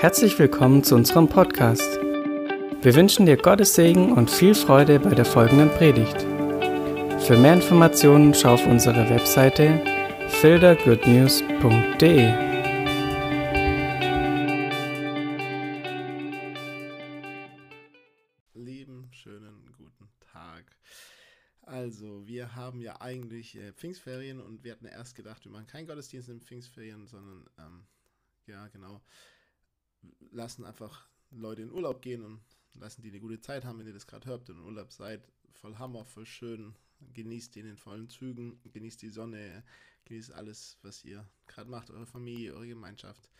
Herzlich willkommen zu unserem Podcast. Wir wünschen dir Gottes Segen und viel Freude bei der folgenden Predigt. Für mehr Informationen schau auf unsere Webseite fildergoodnews.de. Lieben, schönen guten Tag. Also, wir haben ja eigentlich äh, Pfingstferien und wir hatten erst gedacht, wir machen keinen Gottesdienst in Pfingstferien, sondern, ähm, ja, genau, lassen einfach Leute in Urlaub gehen und lassen die eine gute Zeit haben, wenn ihr das gerade hört und in Urlaub seid. Voll Hammer, voll schön. Genießt den in vollen Zügen, genießt die Sonne, genießt alles, was ihr gerade macht, eure Familie, eure Gemeinschaft.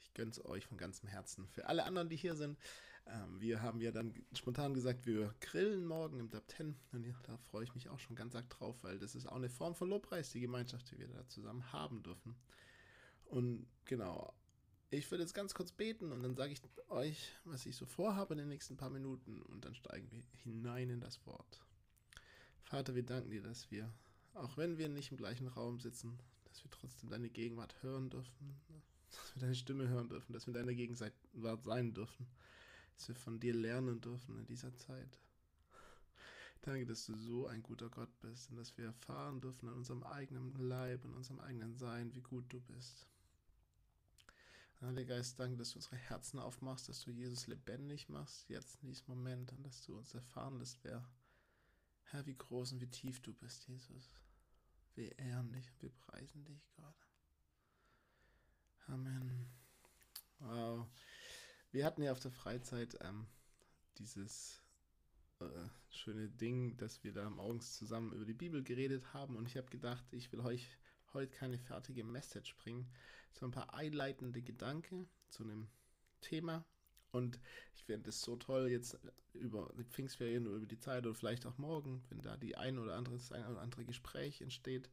Ich gönn's euch von ganzem Herzen. Für alle anderen, die hier sind, ähm, wir haben ja dann spontan gesagt, wir grillen morgen im Dab 10. Und ja, da freue ich mich auch schon ganz arg drauf, weil das ist auch eine Form von Lobpreis, die Gemeinschaft, die wir da zusammen haben dürfen. Und genau, ich würde jetzt ganz kurz beten und dann sage ich euch, was ich so vorhabe in den nächsten paar Minuten und dann steigen wir hinein in das Wort. Vater, wir danken dir, dass wir, auch wenn wir nicht im gleichen Raum sitzen, dass wir trotzdem deine Gegenwart hören dürfen, dass wir deine Stimme hören dürfen, dass wir in deiner Gegenwart sein dürfen, dass wir von dir lernen dürfen in dieser Zeit. Danke, dass du so ein guter Gott bist und dass wir erfahren dürfen an unserem eigenen Leib, und unserem eigenen Sein, wie gut du bist. Heiliger Geist, danke, dass du unsere Herzen aufmachst, dass du Jesus lebendig machst, jetzt in diesem Moment, und dass du uns erfahren lässt, wer, Herr, wie groß und wie tief du bist, Jesus. Wir ehren dich und wir preisen dich, Gott. Amen. Wow. Wir hatten ja auf der Freizeit ähm, dieses äh, schöne Ding, dass wir da morgens zusammen über die Bibel geredet haben und ich habe gedacht, ich will euch heute keine fertige Message bringen, so ein paar einleitende Gedanken zu einem Thema. Und ich finde es so toll, jetzt über die Pfingstferien oder über die Zeit oder vielleicht auch morgen, wenn da die ein oder andere, das ein oder andere Gespräch entsteht.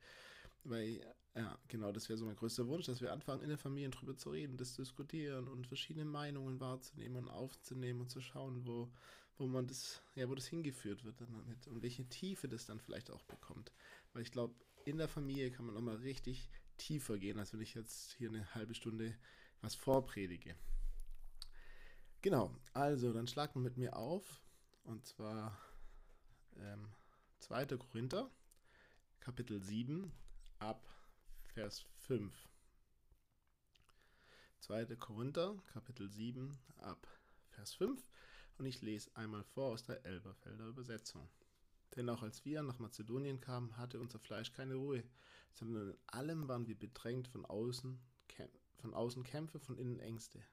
Weil, ja, genau, das wäre so mein größter Wunsch, dass wir anfangen, in der Familie drüber zu reden, das diskutieren und verschiedene Meinungen wahrzunehmen und aufzunehmen und zu schauen, wo, wo man das, ja, wo das hingeführt wird damit und welche Tiefe das dann vielleicht auch bekommt. Weil ich glaube, in der Familie kann man nochmal richtig tiefer gehen, als wenn ich jetzt hier eine halbe Stunde was vorpredige. Genau, also dann schlag mit mir auf und zwar ähm, 2. Korinther, Kapitel 7, ab Vers 5. 2. Korinther, Kapitel 7, ab Vers 5 und ich lese einmal vor aus der Elberfelder Übersetzung. Denn auch als wir nach Mazedonien kamen, hatte unser Fleisch keine Ruhe, sondern in allem waren wir bedrängt von außen, von außen Kämpfe, von innen Ängste.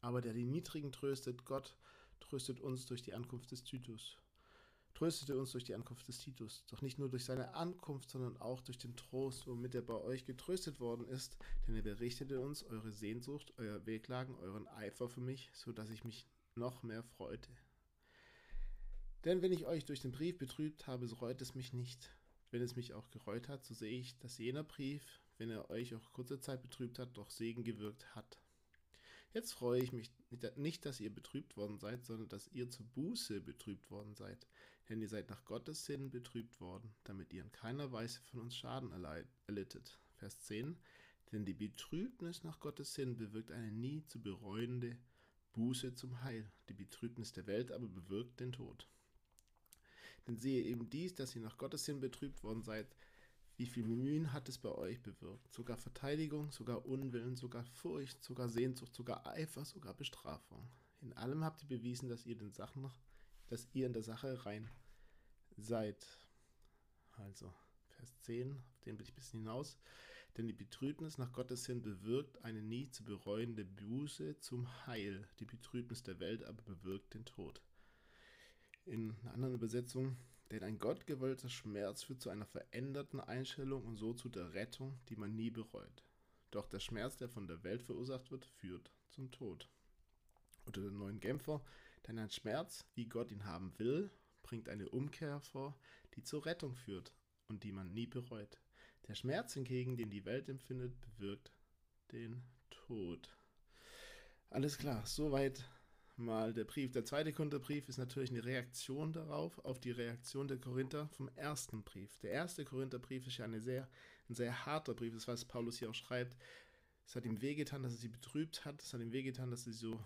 Aber der die Niedrigen tröstet, Gott tröstet uns durch die Ankunft des Titus. Tröstete uns durch die Ankunft des Titus, doch nicht nur durch seine Ankunft, sondern auch durch den Trost, womit er bei euch getröstet worden ist, denn er berichtete uns eure Sehnsucht, euer Wehklagen, euren Eifer für mich, so dass ich mich noch mehr freute. Denn wenn ich euch durch den Brief betrübt habe, so reut es mich nicht, wenn es mich auch gereut hat, so sehe ich, dass jener Brief, wenn er euch auch kurze Zeit betrübt hat, doch Segen gewirkt hat. Jetzt freue ich mich nicht, dass ihr betrübt worden seid, sondern dass ihr zur Buße betrübt worden seid. Denn ihr seid nach Gottes Sinn betrübt worden, damit ihr in keiner Weise von uns Schaden erlittet. Vers 10. Denn die Betrübnis nach Gottes Sinn bewirkt eine nie zu bereuende Buße zum Heil. Die Betrübnis der Welt aber bewirkt den Tod. Denn sehe eben dies, dass ihr nach Gottes Sinn betrübt worden seid, wie viel Mühen hat es bei euch bewirkt? Sogar Verteidigung, sogar Unwillen, sogar Furcht, sogar Sehnsucht, sogar Eifer, sogar Bestrafung. In allem habt ihr bewiesen, dass ihr den Sachen, dass ihr in der Sache rein seid. Also, Vers 10, auf den bin ich ein bisschen hinaus. Denn die Betrübnis nach Gottes Sinn bewirkt eine nie zu bereuende Buße zum Heil. Die Betrübnis der Welt aber bewirkt den Tod in einer anderen Übersetzung, denn ein gottgewollter Schmerz führt zu einer veränderten Einstellung und so zu der Rettung, die man nie bereut. Doch der Schmerz, der von der Welt verursacht wird, führt zum Tod. Unter den neuen Genfer, denn ein Schmerz, wie Gott ihn haben will, bringt eine Umkehr hervor, die zur Rettung führt und die man nie bereut. Der Schmerz hingegen, den die Welt empfindet, bewirkt den Tod. Alles klar, soweit mal der Brief. Der zweite Korintherbrief ist natürlich eine Reaktion darauf, auf die Reaktion der Korinther vom ersten Brief. Der erste Korintherbrief ist ja eine sehr, ein sehr harter Brief, das was Paulus hier auch schreibt. Es hat ihm wehgetan, dass er sie betrübt hat. Es hat ihm wehgetan, dass er sie so,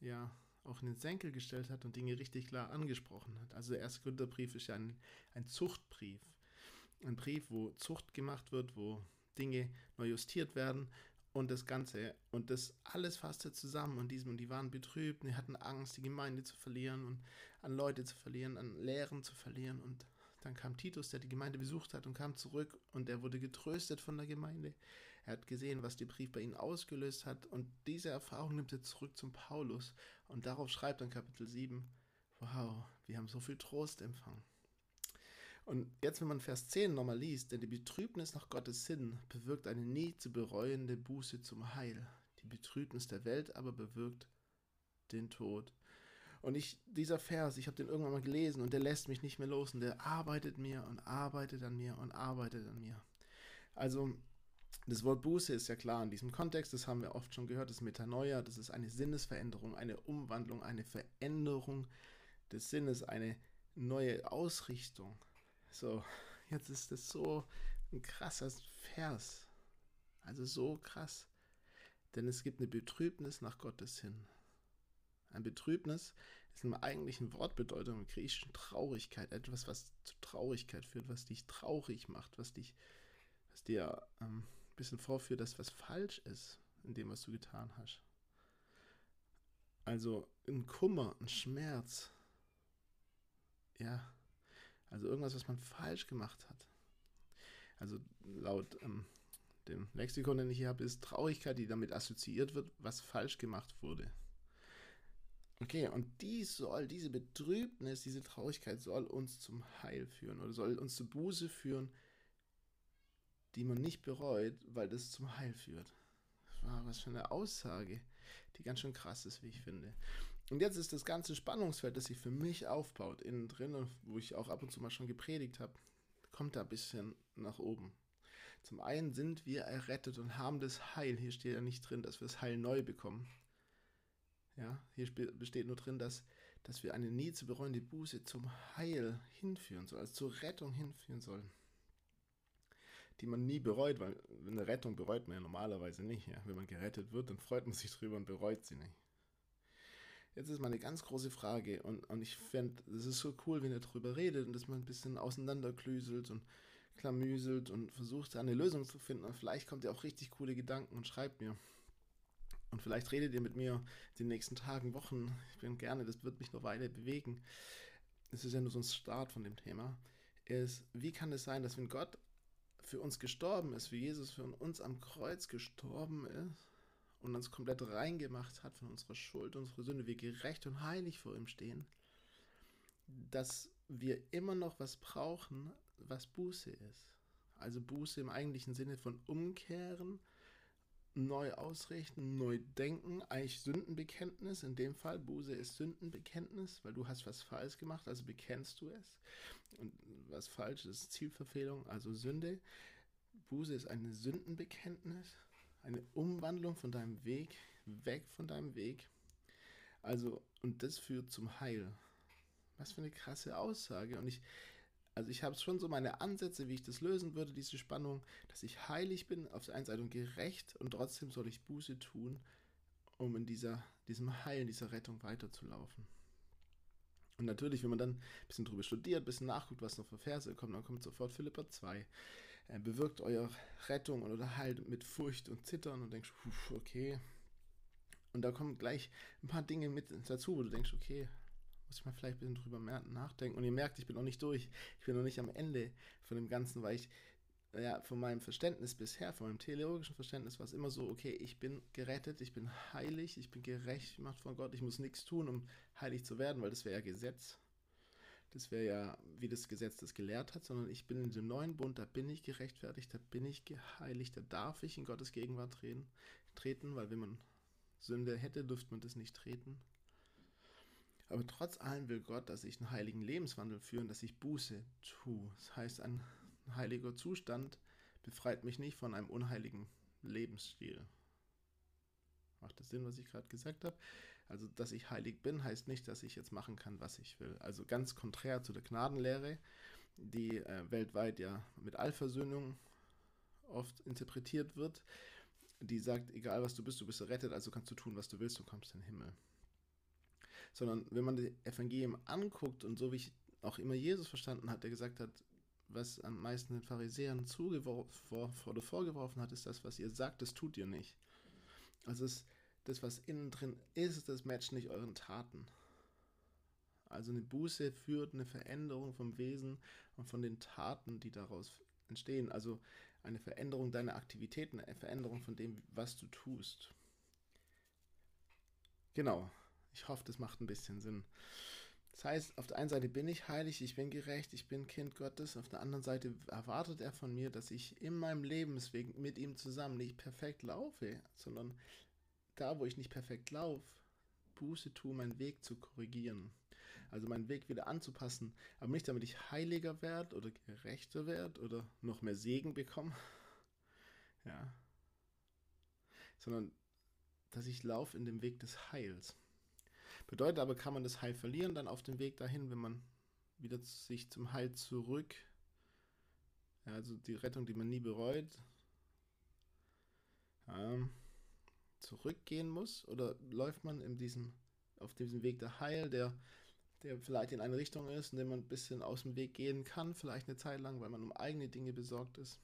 ja, auch in den Senkel gestellt hat und Dinge richtig klar angesprochen hat. Also der erste Gründerbrief ist ja ein, ein Zuchtbrief. Ein Brief, wo Zucht gemacht wird, wo Dinge neu justiert werden und das Ganze. Und das alles fasste zusammen und diesem. Und die waren betrübt, die hatten Angst, die Gemeinde zu verlieren und an Leute zu verlieren, an Lehren zu verlieren. Und dann kam Titus, der die Gemeinde besucht hat und kam zurück und er wurde getröstet von der Gemeinde. Er hat gesehen, was der Brief bei ihnen ausgelöst hat und diese Erfahrung nimmt er zurück zum Paulus und darauf schreibt dann Kapitel 7, wow, wir haben so viel Trost empfangen. Und jetzt, wenn man Vers 10 nochmal liest, denn die Betrübnis nach Gottes Sinn bewirkt eine nie zu bereuende Buße zum Heil. Die Betrübnis der Welt aber bewirkt den Tod. Und ich, dieser Vers, ich habe den irgendwann mal gelesen und der lässt mich nicht mehr los und der arbeitet mir und arbeitet an mir und arbeitet an mir. Also, das Wort Buße ist ja klar in diesem Kontext, das haben wir oft schon gehört, das Metanoia, das ist eine Sinnesveränderung, eine Umwandlung, eine Veränderung des Sinnes, eine neue Ausrichtung. So, jetzt ist das so ein krasser Vers. Also so krass. Denn es gibt eine Betrübnis nach Gottes Sinn. Ein Betrübnis ist im eigentlichen Wortbedeutung im Griechischen Traurigkeit, etwas, was zu Traurigkeit führt, was dich traurig macht, was dich, was dir ähm, ein bisschen vorführt, dass was falsch ist in dem, was du getan hast. Also ein Kummer, ein Schmerz. Ja, also irgendwas, was man falsch gemacht hat. Also laut ähm, dem Lexikon, den ich hier habe, ist Traurigkeit, die damit assoziiert wird, was falsch gemacht wurde. Okay, und dies soll, diese Betrübnis, diese Traurigkeit soll uns zum Heil führen oder soll uns zur Buße führen, die man nicht bereut, weil das zum Heil führt. Wow, was für eine Aussage, die ganz schön krass ist, wie ich finde. Und jetzt ist das ganze Spannungsfeld, das sich für mich aufbaut, innen drin, wo ich auch ab und zu mal schon gepredigt habe, kommt da ein bisschen nach oben. Zum einen sind wir errettet und haben das Heil. Hier steht ja nicht drin, dass wir das Heil neu bekommen. Ja, hier besteht nur drin, dass, dass wir eine nie zu bereuende Buße zum Heil hinführen sollen, also zur Rettung hinführen sollen. Die man nie bereut, weil eine Rettung bereut man ja normalerweise nicht. Ja. Wenn man gerettet wird, dann freut man sich drüber und bereut sie nicht. Jetzt ist mal eine ganz große Frage und, und ich fände, es ist so cool, wenn ihr darüber redet und dass man ein bisschen auseinanderklüselt und klamüselt und versucht, eine Lösung zu finden und vielleicht kommt ihr auch richtig coole Gedanken und schreibt mir. Und vielleicht redet ihr mit mir in den nächsten Tagen, Wochen. Ich bin gerne, das wird mich noch weiter bewegen. Es ist ja nur so ein Start von dem Thema. Ist, wie kann es sein, dass wenn Gott für uns gestorben ist, wie Jesus für uns am Kreuz gestorben ist und uns komplett reingemacht hat von unserer Schuld, unserer Sünde, wir gerecht und heilig vor ihm stehen, dass wir immer noch was brauchen, was Buße ist. Also Buße im eigentlichen Sinne von Umkehren neu ausrichten, neu denken, eigentlich Sündenbekenntnis, in dem Fall Buße ist Sündenbekenntnis, weil du hast was falsch gemacht, also bekennst du es. Und was falsch ist Zielverfehlung, also Sünde. Buße ist eine Sündenbekenntnis, eine Umwandlung von deinem Weg, weg von deinem Weg. Also, und das führt zum Heil. Was für eine krasse Aussage. Und ich, also ich habe schon so meine Ansätze, wie ich das lösen würde, diese Spannung, dass ich heilig bin, auf der einen Seite und gerecht und trotzdem soll ich Buße tun, um in dieser, diesem Heil, in dieser Rettung weiterzulaufen. Und natürlich, wenn man dann ein bisschen drüber studiert, ein bisschen nachguckt, was noch für Verse kommen, dann kommt sofort Philippa 2. Bewirkt eure Rettung oder Heil mit Furcht und Zittern und denkst, okay. Und da kommen gleich ein paar Dinge mit dazu, wo du denkst, okay, muss ich mal vielleicht ein bisschen drüber nachdenken. Und ihr merkt, ich bin noch nicht durch. Ich bin noch nicht am Ende von dem Ganzen, weil ich, ja, von meinem Verständnis bisher, von meinem theologischen Verständnis war es immer so, okay, ich bin gerettet, ich bin heilig, ich bin gerecht gemacht von Gott, ich muss nichts tun, um heilig zu werden, weil das wäre ja Gesetz. Das wäre ja, wie das Gesetz das gelehrt hat, sondern ich bin in dem neuen Bund, da bin ich gerechtfertigt, da bin ich geheiligt, da darf ich in Gottes Gegenwart treten, treten weil wenn man Sünde hätte, dürfte man das nicht treten. Aber trotz allem will Gott, dass ich einen heiligen Lebenswandel führe, dass ich Buße tue. Das heißt, ein heiliger Zustand befreit mich nicht von einem unheiligen Lebensstil. Macht das Sinn, was ich gerade gesagt habe? Also, dass ich heilig bin, heißt nicht, dass ich jetzt machen kann, was ich will. Also ganz konträr zu der Gnadenlehre, die äh, weltweit ja mit Allversöhnung oft interpretiert wird, die sagt, egal was du bist, du bist errettet, also kannst du tun, was du willst, du kommst in den Himmel. Sondern wenn man das Evangelium anguckt und so wie ich auch immer Jesus verstanden hat, der gesagt hat, was am meisten den Pharisäern zugeworfen oder vorgeworfen hat, ist das, was ihr sagt, das tut ihr nicht. Also es, das, was innen drin ist, das matcht nicht euren Taten. Also eine Buße führt eine Veränderung vom Wesen und von den Taten, die daraus entstehen. Also eine Veränderung deiner Aktivitäten, eine Veränderung von dem, was du tust. Genau. Ich hoffe, das macht ein bisschen Sinn. Das heißt, auf der einen Seite bin ich heilig, ich bin gerecht, ich bin Kind Gottes. Auf der anderen Seite erwartet er von mir, dass ich in meinem Lebensweg mit ihm zusammen nicht perfekt laufe, sondern da, wo ich nicht perfekt laufe, Buße tue, meinen Weg zu korrigieren. Also meinen Weg wieder anzupassen, aber nicht damit ich heiliger werde oder gerechter werde oder noch mehr Segen bekomme. Ja. Sondern dass ich laufe in dem Weg des Heils. Bedeutet aber, kann man das Heil verlieren dann auf dem Weg dahin, wenn man wieder sich zum Heil zurück, ja, also die Rettung, die man nie bereut, ähm, zurückgehen muss? Oder läuft man in diesem, auf diesem Weg der Heil, der der vielleicht in eine Richtung ist, in der man ein bisschen aus dem Weg gehen kann, vielleicht eine Zeit lang, weil man um eigene Dinge besorgt ist.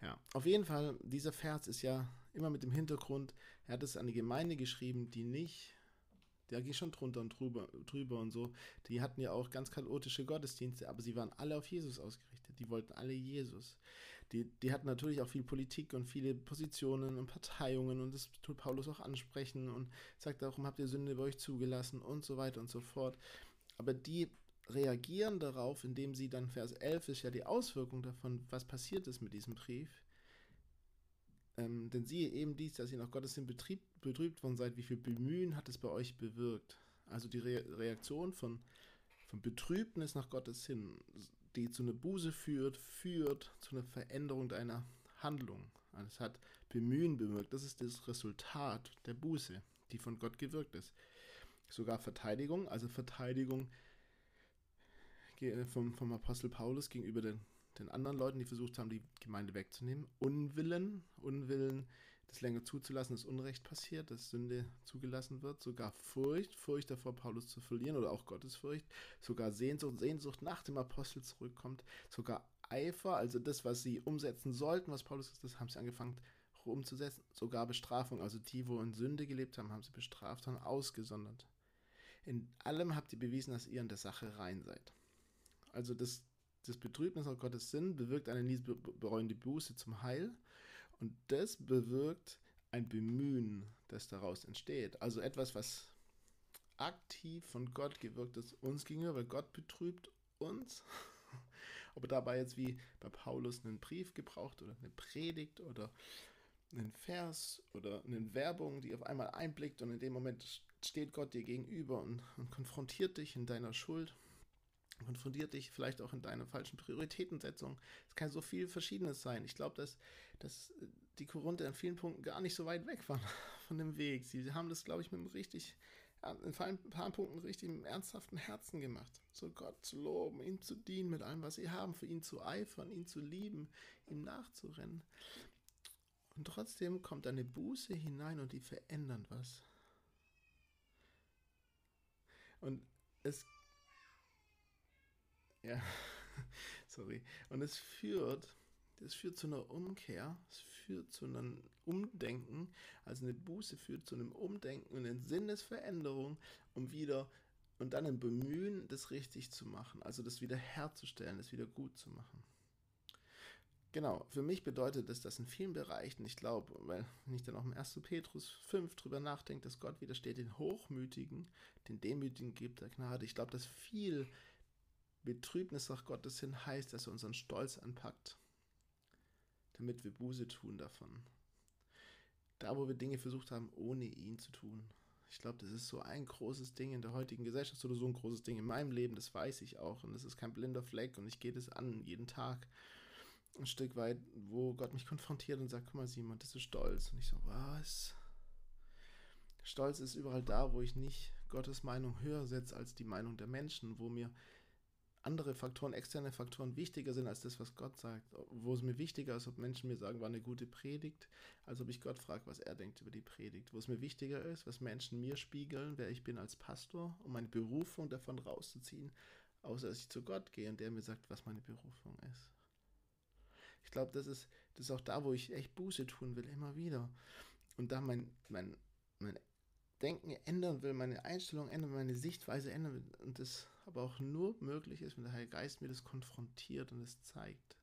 Ja, auf jeden Fall, dieser Vers ist ja immer mit dem Hintergrund, er hat es an die Gemeinde geschrieben, die nicht, der ging schon drunter und drüber, drüber und so, die hatten ja auch ganz chaotische Gottesdienste, aber sie waren alle auf Jesus ausgerichtet, die wollten alle Jesus. Die, die hatten natürlich auch viel Politik und viele Positionen und Parteiungen und das tut Paulus auch ansprechen und sagt, warum habt ihr Sünde bei euch zugelassen und so weiter und so fort. Aber die reagieren darauf, indem sie dann, Vers 11 ist ja die Auswirkung davon, was passiert ist mit diesem Brief. Ähm, denn siehe eben dies, dass ihr nach Gottes Sinn betrübt worden seid, wie viel Bemühen hat es bei euch bewirkt. Also die Re Reaktion von, von Betrübnis nach Gottes Sinn die zu einer Buße führt, führt zu einer Veränderung deiner Handlung. Also es hat Bemühen bewirkt. Das ist das Resultat der Buße, die von Gott gewirkt ist. Sogar Verteidigung, also Verteidigung vom, vom Apostel Paulus gegenüber den, den anderen Leuten, die versucht haben, die Gemeinde wegzunehmen. Unwillen, Unwillen das länger zuzulassen, dass Unrecht passiert, dass Sünde zugelassen wird, sogar Furcht, Furcht davor, Paulus zu verlieren oder auch Gottesfurcht, sogar Sehnsucht, Sehnsucht nach dem Apostel zurückkommt, sogar Eifer, also das, was sie umsetzen sollten, was Paulus ist, das haben sie angefangen umzusetzen, sogar Bestrafung, also die, wo in Sünde gelebt haben, haben sie bestraft und ausgesondert. In allem habt ihr bewiesen, dass ihr in der Sache rein seid. Also das, das Betrübnis nach Gottes Sinn bewirkt eine nie bereuende Buße zum Heil und das bewirkt ein Bemühen, das daraus entsteht. Also etwas, was aktiv von Gott gewirkt ist, uns gegenüber, weil Gott betrübt uns. Ob er dabei jetzt wie bei Paulus einen Brief gebraucht oder eine Predigt oder einen Vers oder eine Werbung, die auf einmal einblickt und in dem Moment steht Gott dir gegenüber und, und konfrontiert dich in deiner Schuld konfrontiert dich vielleicht auch in deiner falschen Prioritätensetzung. Es kann so viel Verschiedenes sein. Ich glaube, dass, dass die Korinther in vielen Punkten gar nicht so weit weg waren von dem Weg. Sie haben das, glaube ich, mit einem richtig, in ein paar Punkten richtig im ernsthaften Herzen gemacht. So Gott zu loben, ihm zu dienen mit allem, was sie haben, für ihn zu eifern, ihn zu lieben, ihm nachzurennen. Und trotzdem kommt eine Buße hinein und die verändern was. Und es ja, sorry. Und es führt, das führt zu einer Umkehr, es führt zu einem Umdenken, also eine Buße führt zu einem Umdenken und eine Sinnesveränderung, um wieder und dann ein Bemühen, das richtig zu machen, also das wieder herzustellen, das wieder gut zu machen. Genau, für mich bedeutet das, dass in vielen Bereichen, ich glaube, weil wenn ich dann auch im 1. Petrus 5 drüber nachdenke, dass Gott widersteht den Hochmütigen, den Demütigen gibt der Gnade. Ich glaube, dass viel Betrübnis nach Gottes hin heißt, dass er unseren Stolz anpackt, damit wir Buße tun davon. Da, wo wir Dinge versucht haben, ohne ihn zu tun. Ich glaube, das ist so ein großes Ding in der heutigen Gesellschaft oder so ein großes Ding in meinem Leben, das weiß ich auch. Und das ist kein blinder Fleck und ich gehe das an jeden Tag. Ein Stück weit, wo Gott mich konfrontiert und sagt, guck mal, Simon, das ist Stolz. Und ich so, was? Stolz ist überall da, wo ich nicht Gottes Meinung höher setze als die Meinung der Menschen, wo mir andere Faktoren, externe Faktoren wichtiger sind als das, was Gott sagt. Wo es mir wichtiger ist, ob Menschen mir sagen, war eine gute Predigt, als ob ich Gott frage, was er denkt über die Predigt. Wo es mir wichtiger ist, was Menschen mir spiegeln, wer ich bin als Pastor, um meine Berufung davon rauszuziehen, außer dass ich zu Gott gehe und der mir sagt, was meine Berufung ist. Ich glaube, das ist, das ist auch da, wo ich echt Buße tun will, immer wieder. Und da mein, mein, mein Denken ändern will, meine Einstellung ändern, meine Sichtweise ändern will. Und das aber auch nur möglich ist, wenn der Heilige Geist mir das konfrontiert und es zeigt.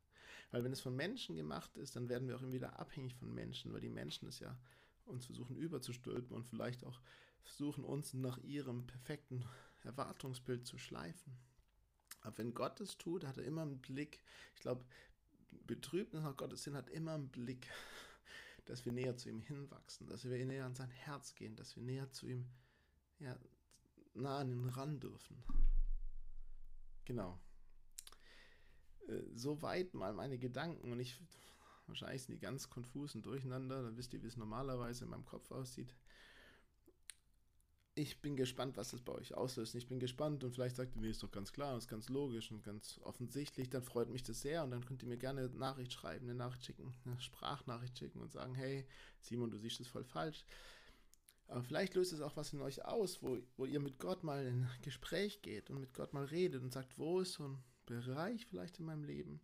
Weil wenn es von Menschen gemacht ist, dann werden wir auch immer wieder abhängig von Menschen, weil die Menschen es ja uns versuchen überzustülpen und vielleicht auch versuchen uns nach ihrem perfekten Erwartungsbild zu schleifen. Aber wenn Gott es tut, hat er immer einen Blick. Ich glaube, Betrübnis nach Gottes Sinn hat immer einen Blick dass wir näher zu ihm hinwachsen, dass wir näher an sein Herz gehen, dass wir näher zu ihm, ja, nah an ihn ran dürfen. Genau. Äh, soweit mal meine Gedanken und ich, wahrscheinlich sind die ganz konfus und durcheinander, dann wisst ihr, wie es normalerweise in meinem Kopf aussieht ich bin gespannt, was das bei euch auslöst. Ich bin gespannt und vielleicht sagt ihr, nee, ist doch ganz klar, ist ganz logisch und ganz offensichtlich. Dann freut mich das sehr und dann könnt ihr mir gerne eine Nachricht schreiben, eine Nachricht schicken, eine Sprachnachricht schicken und sagen, hey, Simon, du siehst das voll falsch. Aber vielleicht löst es auch was in euch aus, wo, wo ihr mit Gott mal in Gespräch geht und mit Gott mal redet und sagt, wo ist so ein Bereich vielleicht in meinem Leben,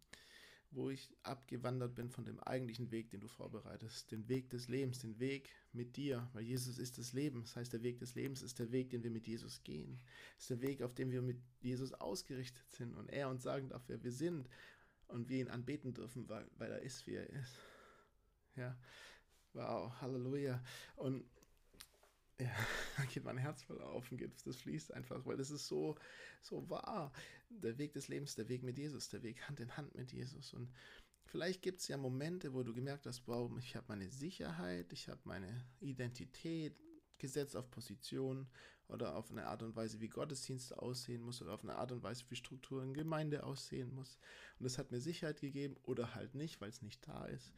wo ich abgewandert bin von dem eigentlichen Weg, den du vorbereitest, den Weg des Lebens, den Weg mit dir, weil Jesus ist das Leben. Das heißt, der Weg des Lebens ist der Weg, den wir mit Jesus gehen. Das ist der Weg, auf dem wir mit Jesus ausgerichtet sind und er uns sagen darf, wer wir sind und wir ihn anbeten dürfen, weil, weil er ist, wie er ist. Ja, wow, Halleluja. Und ja, geht mein Herz voll auf und geht, das fließt einfach, weil das ist so, so wahr. Der Weg des Lebens, der Weg mit Jesus, der Weg Hand in Hand mit Jesus. Und vielleicht gibt es ja Momente, wo du gemerkt hast, wow, ich habe meine Sicherheit, ich habe meine Identität gesetzt auf Position oder auf eine Art und Weise, wie Gottesdienste aussehen muss oder auf eine Art und Weise, wie Strukturen Gemeinde aussehen muss. Und das hat mir Sicherheit gegeben oder halt nicht, weil es nicht da ist.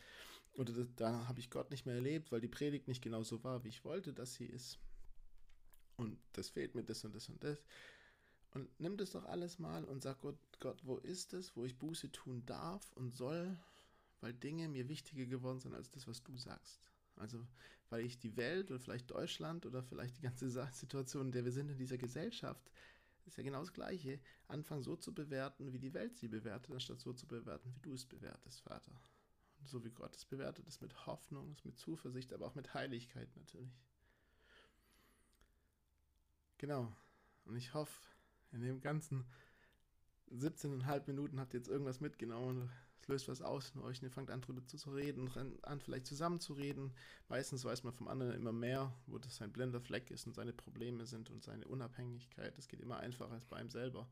Oder da, habe ich Gott nicht mehr erlebt, weil die Predigt nicht genau so war, wie ich wollte, dass sie ist. Und das fehlt mir das und das und das. Und nimm das doch alles mal und sag Gott, Gott, wo ist es, wo ich Buße tun darf und soll, weil Dinge mir wichtiger geworden sind als das, was du sagst. Also, weil ich die Welt oder vielleicht Deutschland oder vielleicht die ganze Situation, in der wir sind in dieser Gesellschaft, ist ja genau das Gleiche, anfangen so zu bewerten, wie die Welt sie bewertet, anstatt so zu bewerten, wie du es bewertest, Vater so wie Gott es bewertet, ist mit Hoffnung, ist mit Zuversicht, aber auch mit Heiligkeit natürlich. Genau. Und ich hoffe, in dem ganzen 17,5 Minuten habt ihr jetzt irgendwas mitgenommen. Es löst was aus in euch und ihr fangt an, darüber zu reden, an vielleicht zusammen zu reden. Meistens weiß man vom anderen immer mehr, wo das sein blinder Fleck ist und seine Probleme sind und seine Unabhängigkeit. Das geht immer einfacher als bei einem selber.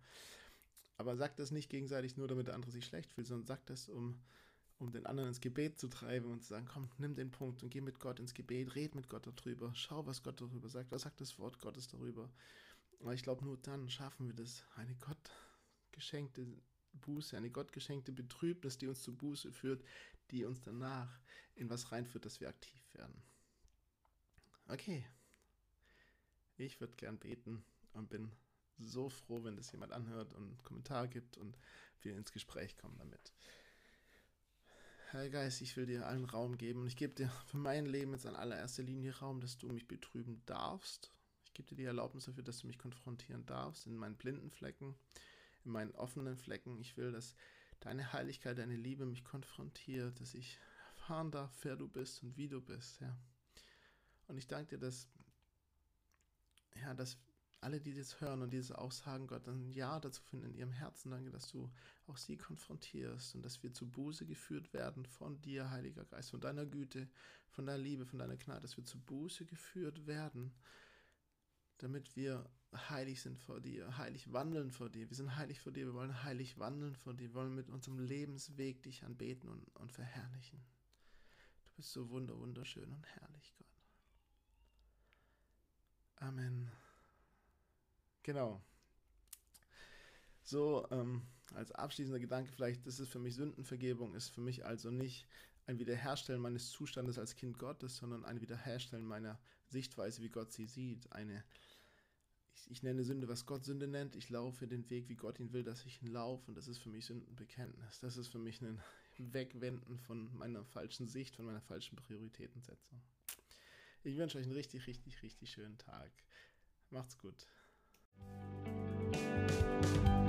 Aber sagt das nicht gegenseitig nur, damit der andere sich schlecht fühlt, sondern sagt das, um um den anderen ins Gebet zu treiben und zu sagen, komm, nimm den Punkt und geh mit Gott ins Gebet, red mit Gott darüber, schau, was Gott darüber sagt, was sagt das Wort Gottes darüber. Aber ich glaube, nur dann schaffen wir das, eine Gott geschenkte Buße, eine Gott geschenkte Betrübnis, die uns zu Buße führt, die uns danach in was reinführt, dass wir aktiv werden. Okay, ich würde gern beten und bin so froh, wenn das jemand anhört und einen Kommentar gibt und wir ins Gespräch kommen damit. Herr Geist, ich will dir allen Raum geben und ich gebe dir für mein Leben jetzt an allererster Linie Raum, dass du mich betrüben darfst. Ich gebe dir die Erlaubnis dafür, dass du mich konfrontieren darfst in meinen blinden Flecken, in meinen offenen Flecken. Ich will, dass deine Heiligkeit, deine Liebe mich konfrontiert, dass ich erfahren darf, wer du bist und wie du bist, ja. Und ich danke dir, dass, ja, dass alle, die das hören und dieses auch sagen, Gott, ein Ja dazu finden in ihrem Herzen. Danke, dass du auch sie konfrontierst und dass wir zu Buße geführt werden von dir, Heiliger Geist, von deiner Güte, von deiner Liebe, von deiner Gnade, dass wir zu Buße geführt werden, damit wir heilig sind vor dir, heilig wandeln vor dir. Wir sind heilig vor dir, wir wollen heilig wandeln vor dir, wir wollen mit unserem Lebensweg dich anbeten und, und verherrlichen. Du bist so wunder, wunderschön und herrlich, Gott. Amen. Genau. So, ähm, als abschließender Gedanke vielleicht, das ist für mich Sündenvergebung, ist für mich also nicht ein Wiederherstellen meines Zustandes als Kind Gottes, sondern ein Wiederherstellen meiner Sichtweise, wie Gott sie sieht. Eine, ich, ich nenne Sünde, was Gott Sünde nennt. Ich laufe den Weg, wie Gott ihn will, dass ich ihn laufe. Und das ist für mich Sündenbekenntnis. Das ist für mich ein Wegwenden von meiner falschen Sicht, von meiner falschen Prioritätensetzung. Ich wünsche euch einen richtig, richtig, richtig schönen Tag. Macht's gut. Thank you.